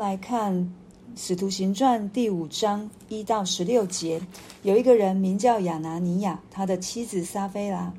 来看《使徒行传》第五章一到十六节，有一个人名叫亚拿尼亚，他的妻子撒非拉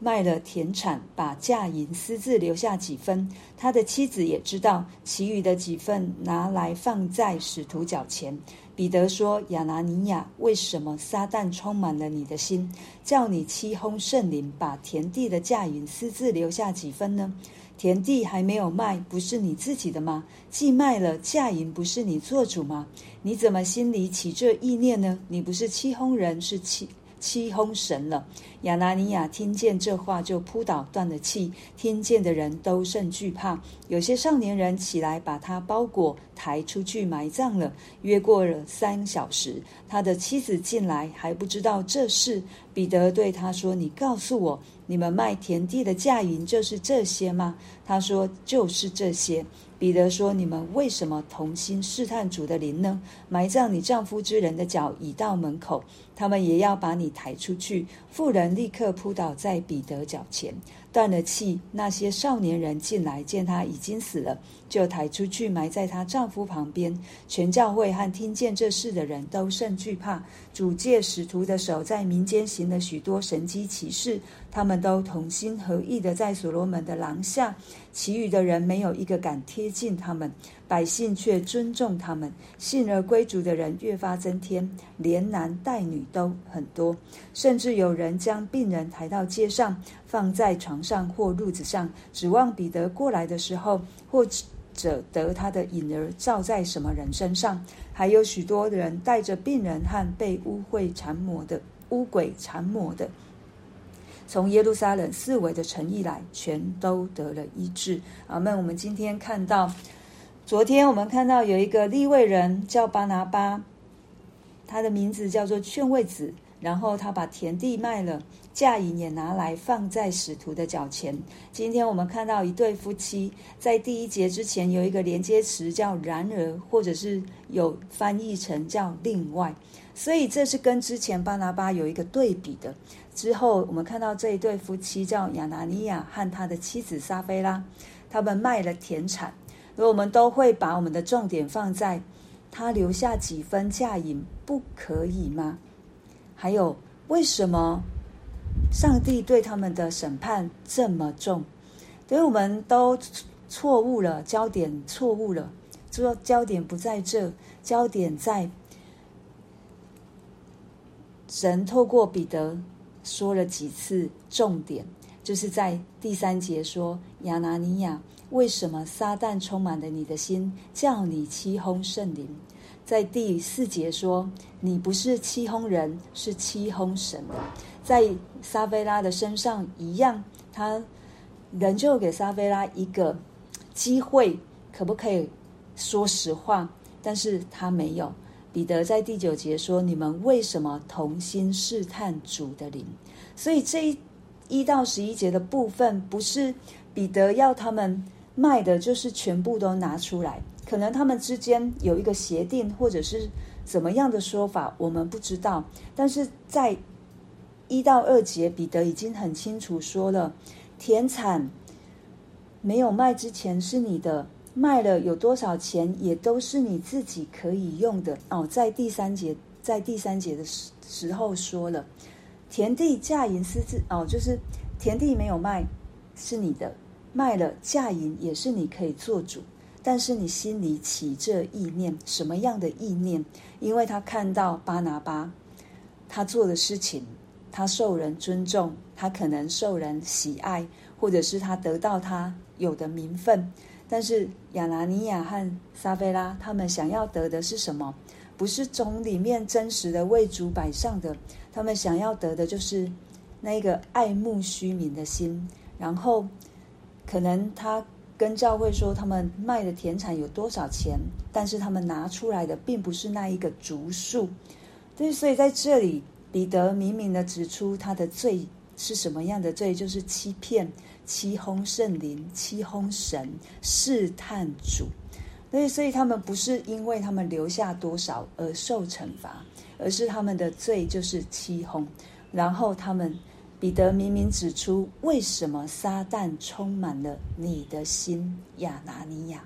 卖了田产，把价银私自留下几分。他的妻子也知道，其余的几分拿来放在使徒脚前。彼得说：“亚拿尼亚，为什么撒旦充满了你的心，叫你欺哄圣灵，把田地的价银私自留下几分呢？”田地还没有卖，不是你自己的吗？既卖了，嫁人不是你做主吗？你怎么心里起这意念呢？你不是欺哄人，是欺欺哄神了。亚拿尼亚听见这话，就扑倒断了气。听见的人都甚惧怕。有些少年人起来，把他包裹抬出去埋葬了。约过了三小时，他的妻子进来，还不知道这事。彼得对他说：“你告诉我。”你们卖田地的价银就是这些吗？他说就是这些。彼得说：你们为什么同心试探主的灵呢？埋葬你丈夫之人的脚已到门口，他们也要把你抬出去。妇人立刻扑倒在彼得脚前。断了气，那些少年人进来，见他已经死了，就抬出去埋在她丈夫旁边。全教会和听见这事的人都甚惧怕。主借使徒的手在民间行了许多神机奇事，他们都同心合意的在所罗门的廊下。其余的人没有一个敢贴近他们，百姓却尊重他们。信而归主的人越发增添，连男带女都很多，甚至有人将病人抬到街上，放在床上或褥子上，指望彼得过来的时候，或者得他的影儿照在什么人身上。还有许多人带着病人和被污秽缠磨的污鬼缠磨的。从耶路撒冷四围的城邑来，全都得了医治。阿们。我们今天看到，昨天我们看到有一个利未人叫巴拿巴，他的名字叫做劝慰子。然后他把田地卖了，价银也拿来放在使徒的脚前。今天我们看到一对夫妻，在第一节之前有一个连接词叫“然而”，或者是有翻译成叫“另外”。所以这是跟之前巴拿巴有一个对比的。之后，我们看到这一对夫妻叫亚拿尼亚和他的妻子撒非拉，他们卖了田产。而我们都会把我们的重点放在他留下几分价银，不可以吗？还有，为什么上帝对他们的审判这么重？所以我们都错误了，焦点错误了，说焦点不在这，焦点在神透过彼得。说了几次重点，就是在第三节说：“亚拿尼亚，为什么撒旦充满了你的心，叫你欺哄圣灵？”在第四节说：“你不是欺哄人，是欺哄神。”在撒菲拉的身上一样，他仍旧给撒菲拉一个机会，可不可以说实话？但是他没有。彼得在第九节说：“你们为什么同心试探主的灵？”所以这一一到十一节的部分，不是彼得要他们卖的，就是全部都拿出来。可能他们之间有一个协定，或者是怎么样的说法，我们不知道。但是在一到二节，彼得已经很清楚说了：田产没有卖之前是你的。卖了有多少钱，也都是你自己可以用的哦。在第三节，在第三节的时时候说了，田地价银私自哦，就是田地没有卖，是你的；卖了价银也是你可以做主。但是你心里起这意念，什么样的意念？因为他看到巴拿巴，他做的事情，他受人尊重，他可能受人喜爱，或者是他得到他有的名分。但是亚拿尼亚和撒非拉他们想要得的是什么？不是从里面真实的为主摆上的，他们想要得的就是那个爱慕虚名的心。然后可能他跟教会说他们卖的田产有多少钱，但是他们拿出来的并不是那一个竹数。对，所以在这里彼得明明的指出他的罪是什么样的罪，就是欺骗。欺哄圣灵，欺哄神，试探主，所以，所以他们不是因为他们留下多少而受惩罚，而是他们的罪就是欺哄。然后他们彼得明明指出，为什么撒旦充满了你的心，亚拿尼亚？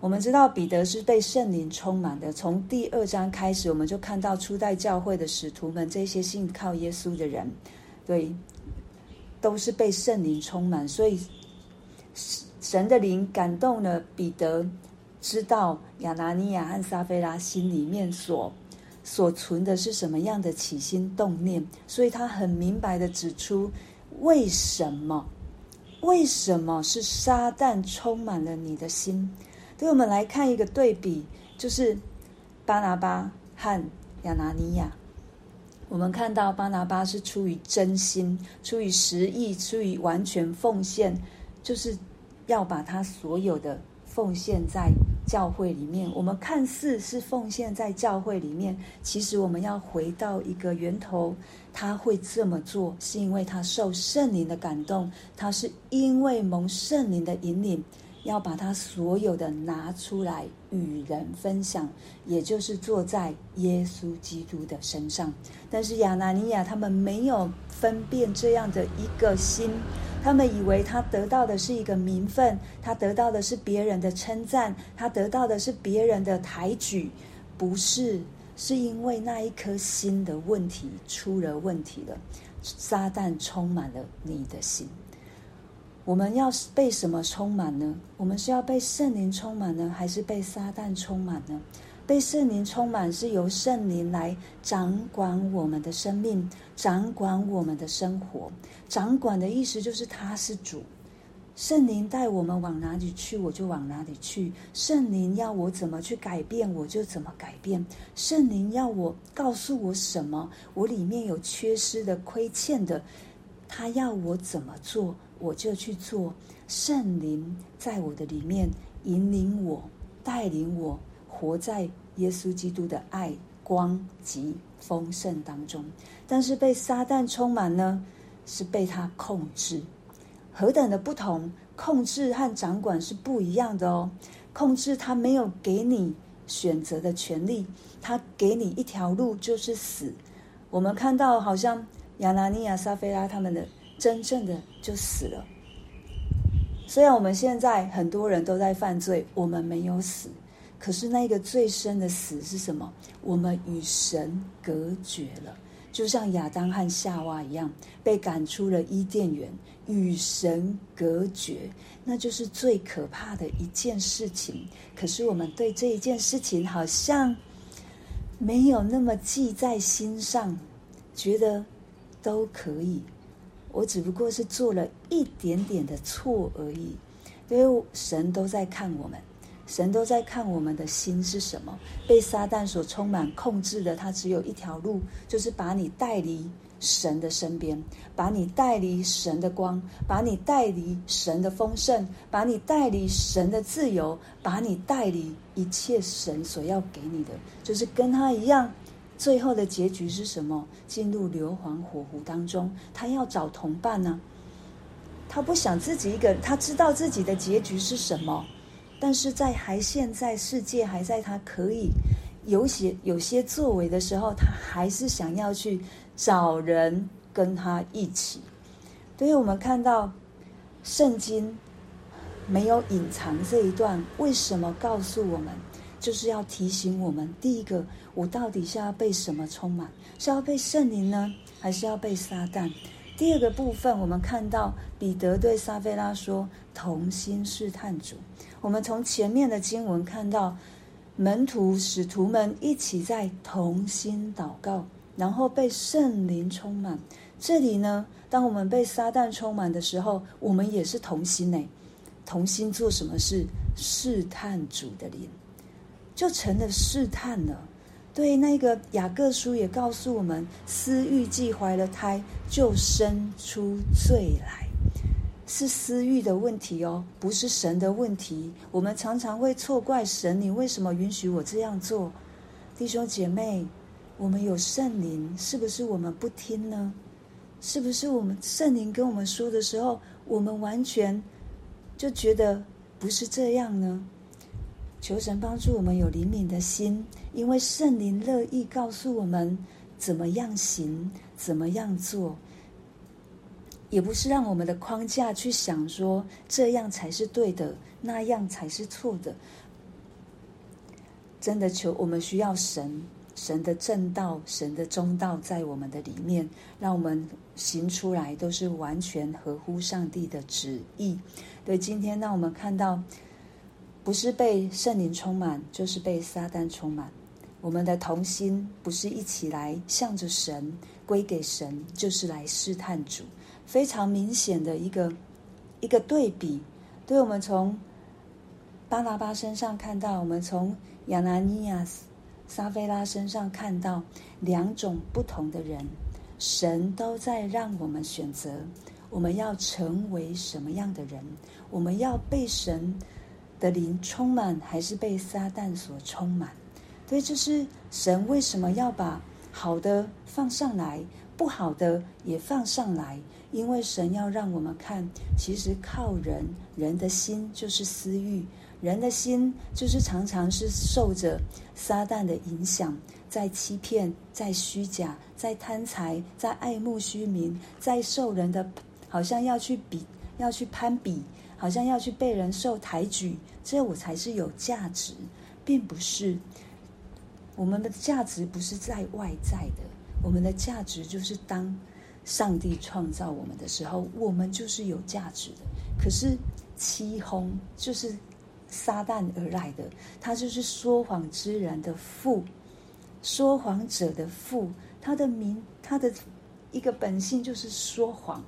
我们知道彼得是被圣灵充满的。从第二章开始，我们就看到初代教会的使徒们，这些信靠耶稣的人，对，都是被圣灵充满。所以神的灵感动了彼得，知道亚拿尼亚和撒非拉心里面所所存的是什么样的起心动念，所以他很明白的指出为什么，为什么是撒旦充满了你的心。对，我们来看一个对比，就是巴拿巴和亚拿尼亚。我们看到巴拿巴是出于真心，出于实意，出于完全奉献，就是要把他所有的奉献在教会里面。我们看似是奉献在教会里面，其实我们要回到一个源头。他会这么做，是因为他受圣灵的感动，他是因为蒙圣灵的引领。要把他所有的拿出来与人分享，也就是坐在耶稣基督的身上。但是亚拿尼亚他们没有分辨这样的一个心，他们以为他得到的是一个名分，他得到的是别人的称赞，他得到的是别人的抬举，不是，是因为那一颗心的问题出了问题了。撒旦充满了你的心。我们要被什么充满呢？我们是要被圣灵充满呢，还是被撒旦充满呢？被圣灵充满是由圣灵来掌管我们的生命，掌管我们的生活。掌管的意思就是他是主，圣灵带我们往哪里去，我就往哪里去。圣灵要我怎么去改变，我就怎么改变。圣灵要我告诉我什么，我里面有缺失的、亏欠的，他要我怎么做。我就去做，圣灵在我的里面引领我、带领我，活在耶稣基督的爱、光及丰盛当中。但是被撒旦充满呢，是被他控制。何等的不同！控制和掌管是不一样的哦。控制他没有给你选择的权利，他给你一条路就是死。我们看到好像亚拿尼亚、撒非拉他们的。真正的就死了。虽然我们现在很多人都在犯罪，我们没有死，可是那个最深的死是什么？我们与神隔绝了，就像亚当和夏娃一样，被赶出了伊甸园，与神隔绝，那就是最可怕的一件事情。可是我们对这一件事情好像没有那么记在心上，觉得都可以。我只不过是做了一点点的错而已，因为神都在看我们，神都在看我们的心是什么。被撒旦所充满、控制的，他只有一条路，就是把你带离神的身边，把你带离神的光，把你带离神的丰盛，把你带离神的自由，把你带离一切神所要给你的，就是跟他一样。最后的结局是什么？进入硫磺火湖当中，他要找同伴呢、他不想自己一个人，他知道自己的结局是什么，但是在还现在世界还在他可以有些有些作为的时候，他还是想要去找人跟他一起。所以我们看到圣经没有隐藏这一段，为什么告诉我们？就是要提醒我们：第一个，我到底是要被什么充满？是要被圣灵呢，还是要被撒旦？第二个部分，我们看到彼得对撒菲拉说：“同心试探主。”我们从前面的经文看到，门徒使徒们一起在同心祷告，然后被圣灵充满。这里呢，当我们被撒旦充满的时候，我们也是同心呢。同心做什么事？试探主的灵。就成了试探了。对，那个雅各书也告诉我们，私欲既怀了胎，就生出罪来，是私欲的问题哦，不是神的问题。我们常常会错怪神，你为什么允许我这样做？弟兄姐妹，我们有圣灵，是不是我们不听呢？是不是我们圣灵跟我们说的时候，我们完全就觉得不是这样呢？求神帮助我们有灵敏的心，因为圣灵乐意告诉我们怎么样行，怎么样做，也不是让我们的框架去想说这样才是对的，那样才是错的。真的求我们需要神，神的正道，神的中道在我们的里面，让我们行出来都是完全合乎上帝的旨意。对，今天让我们看到，不是被圣灵充满，就是被撒旦充满。我们的同心不是一起来向着神归给神，就是来试探主。非常明显的一个一个对比，对我们从巴拿巴身上看到，我们从亚拿尼亚、撒非拉身上看到两种不同的人，神都在让我们选择，我们要成为什么样的人？我们要被神的灵充满，还是被撒旦所充满？所以这是神为什么要把好的放上来，不好的也放上来？因为神要让我们看，其实靠人，人的心就是私欲，人的心就是常常是受着撒旦的影响，在欺骗，在虚假，在贪财，在爱慕虚名，在受人的，好像要去比，要去攀比，好像要去被人受抬举，这我才是有价值，并不是。我们的价值不是在外在的，我们的价值就是当。上帝创造我们的时候，我们就是有价值的。可是欺哄就是撒旦而来的，他就是说谎之人的父，说谎者的父，他的名，他的一个本性就是说谎。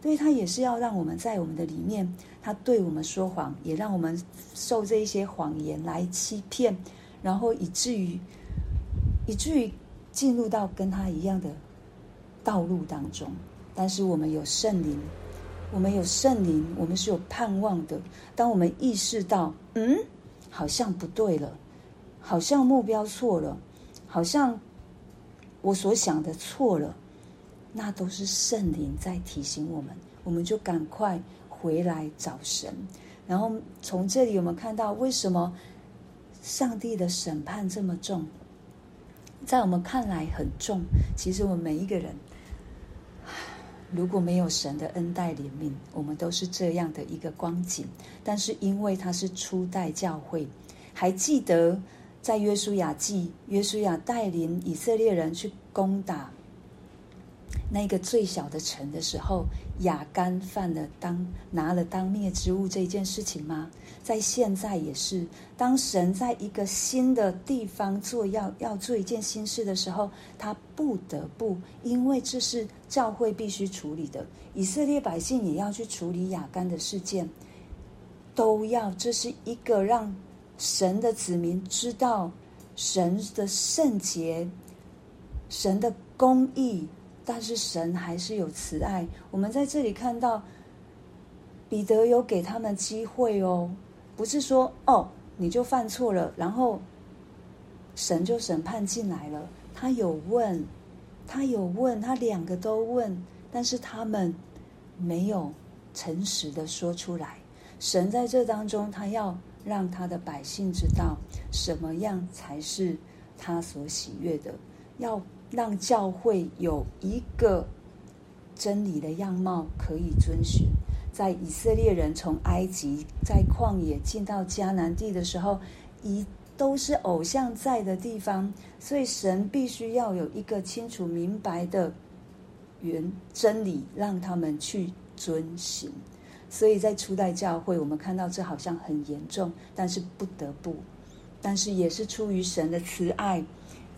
对，他也是要让我们在我们的里面，他对我们说谎，也让我们受这一些谎言来欺骗，然后以至于以至于进入到跟他一样的。道路当中，但是我们有圣灵，我们有圣灵，我们是有盼望的。当我们意识到，嗯，好像不对了，好像目标错了，好像我所想的错了，那都是圣灵在提醒我们，我们就赶快回来找神。然后从这里我们看到，为什么上帝的审判这么重？在我们看来很重，其实我们每一个人。如果没有神的恩待怜悯，我们都是这样的一个光景。但是因为他是初代教会，还记得在约书亚记，约书亚带领以色列人去攻打那个最小的城的时候，亚干犯了当拿了当灭之物这件事情吗？在现在也是，当神在一个新的地方做要要做一件新事的时候，他不得不，因为这是教会必须处理的，以色列百姓也要去处理亚干的事件，都要，这是一个让神的子民知道神的圣洁、神的公义，但是神还是有慈爱。我们在这里看到彼得有给他们机会哦。不是说哦，你就犯错了，然后神就审判进来了。他有问，他有问，他两个都问，但是他们没有诚实的说出来。神在这当中，他要让他的百姓知道什么样才是他所喜悦的，要让教会有一个真理的样貌可以遵循。在以色列人从埃及在旷野进到迦南地的时候，一都是偶像在的地方，所以神必须要有一个清楚明白的原真理，让他们去遵行。所以在初代教会，我们看到这好像很严重，但是不得不，但是也是出于神的慈爱，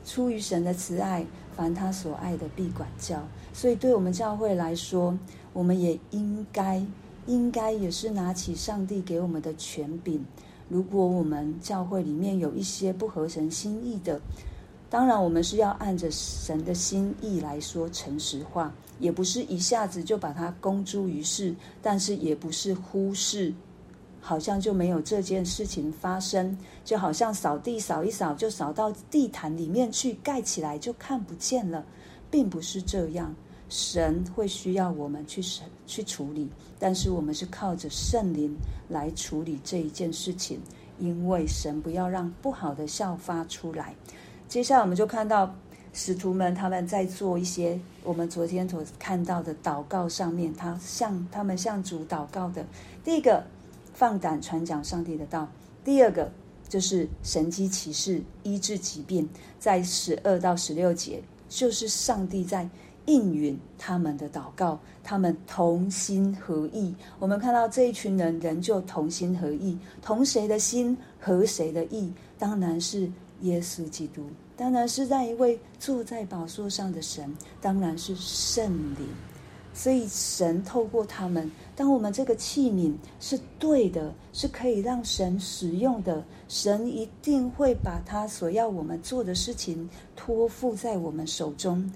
出于神的慈爱，凡他所爱的必管教。所以对我们教会来说，我们也应该。应该也是拿起上帝给我们的权柄。如果我们教会里面有一些不合神心意的，当然我们是要按着神的心意来说诚实话，也不是一下子就把它公诸于世，但是也不是忽视，好像就没有这件事情发生，就好像扫地扫一扫就扫到地毯里面去盖起来就看不见了，并不是这样。神会需要我们去审去处理，但是我们是靠着圣灵来处理这一件事情，因为神不要让不好的效发出来。接下来我们就看到使徒们他们在做一些我们昨天所看到的祷告上面，他向他们向主祷告的。第一个，放胆传讲上帝的道；第二个，就是神迹奇事、医治疾病，在十二到十六节，就是上帝在应允他们的祷告，他们同心合意。我们看到这一群人仍旧同心合意，同谁的心合谁的意？当然是耶稣基督，当然是那一位坐在宝座上的神，当然是圣灵。所以神透过他们，当我们这个器皿是对的，是可以让神使用的，神一定会把他所要我们做的事情托付在我们手中，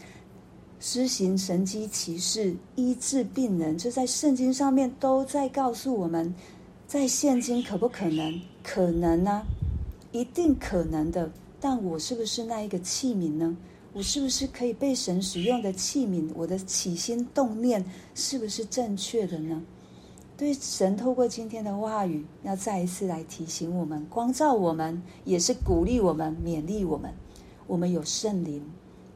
施行神迹奇事、医治病人。这在圣经上面都在告诉我们，在现今可不可能？可能呢、一定可能的。但我是不是那一个器皿呢？我是不是可以被神使用的器皿？我的起心动念是不是正确的呢？对，神透过今天的话语，要再一次来提醒我们、光照我们，也是鼓励我们、勉励我们。我们有圣灵，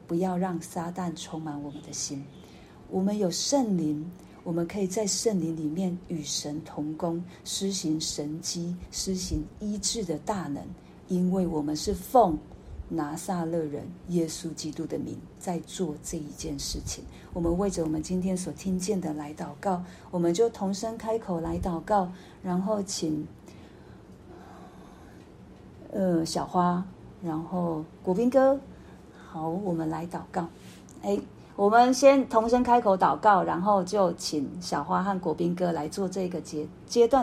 不要让撒旦充满我们的心。我们有圣灵，我们可以在圣灵里面与神同工，施行神迹、施行医治的大能，因为我们是奉。拿撒勒人耶稣基督的名，在做这一件事情。我们为着我们今天所听见的来祷告，我们就同声开口来祷告，然后请呃小花，然后国斌哥，好，我们来祷告。哎，我们先同声开口祷告，然后就请小花和国斌哥来做这个阶阶段。